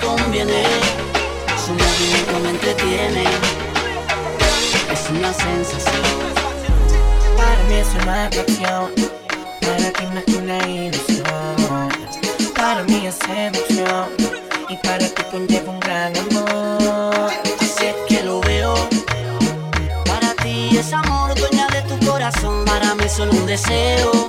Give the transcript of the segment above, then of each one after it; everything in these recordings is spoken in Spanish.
conviene, su movimiento me entretiene, es una sensación. Para mí es una atracción, para ti más que una ilusión. Para mí es seducción y para ti conlleva un gran amor. Así es que lo veo, para ti es amor, dueña de tu corazón, para mí es solo un deseo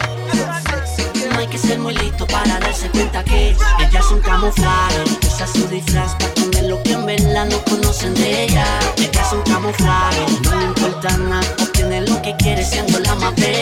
no hay que ser muy listo para darse cuenta que ella es un camuflaje utiliza su disfraz para comer lo que en verdad no conocen de ella. Ella es un camuflaje, no le importa nada, obtiene lo que quiere siendo la más bella.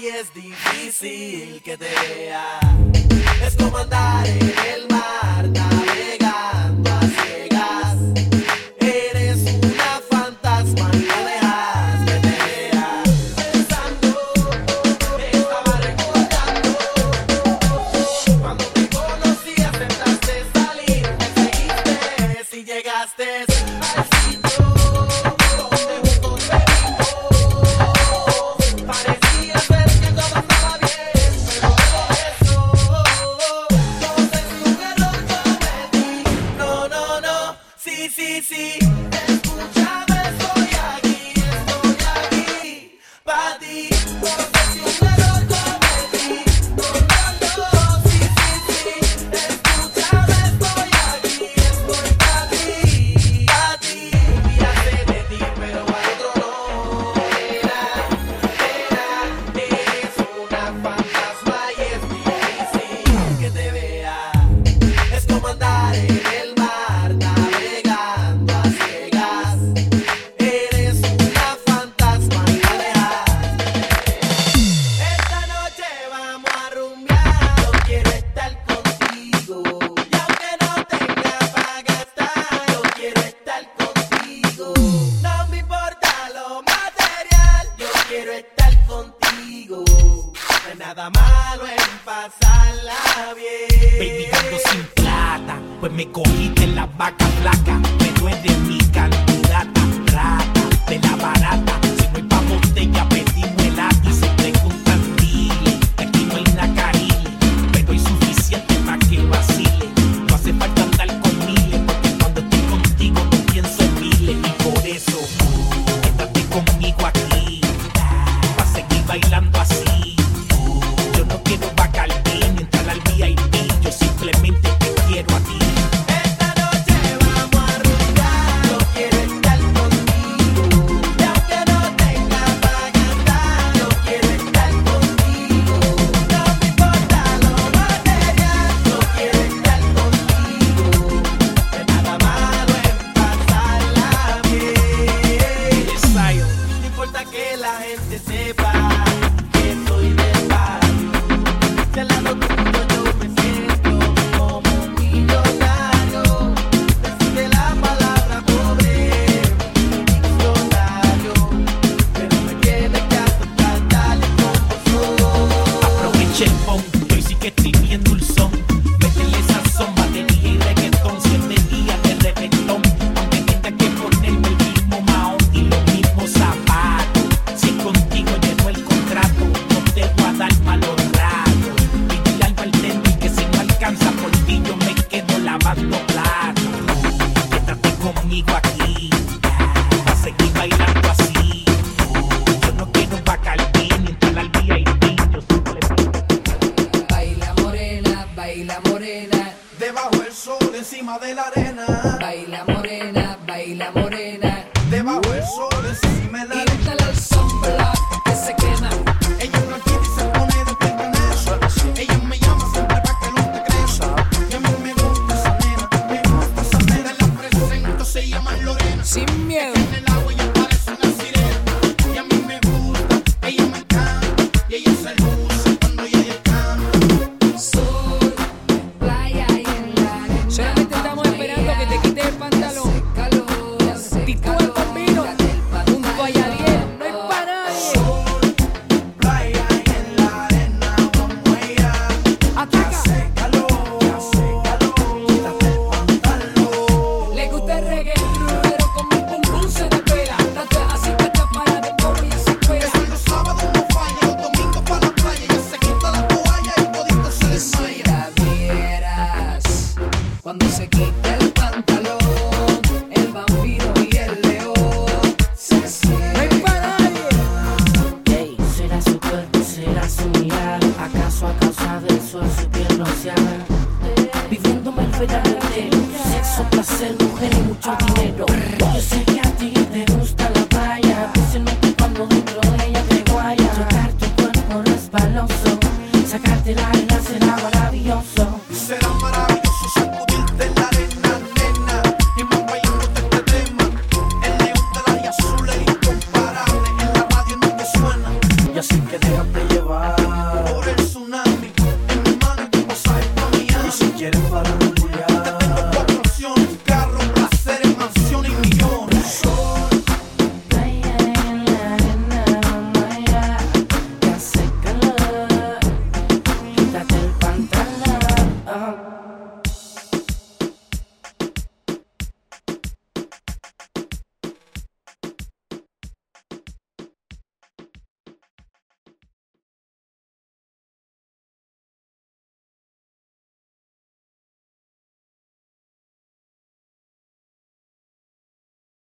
y es difícil que te vea. Es como andar en el mar, navegando a ciegas. Eres una fantasma, no dejas que te. Pensando, me estaba recordando. Cuando te conocí, aceptaste salir, me seguiste, si llegaste. miedo. cuando se quita.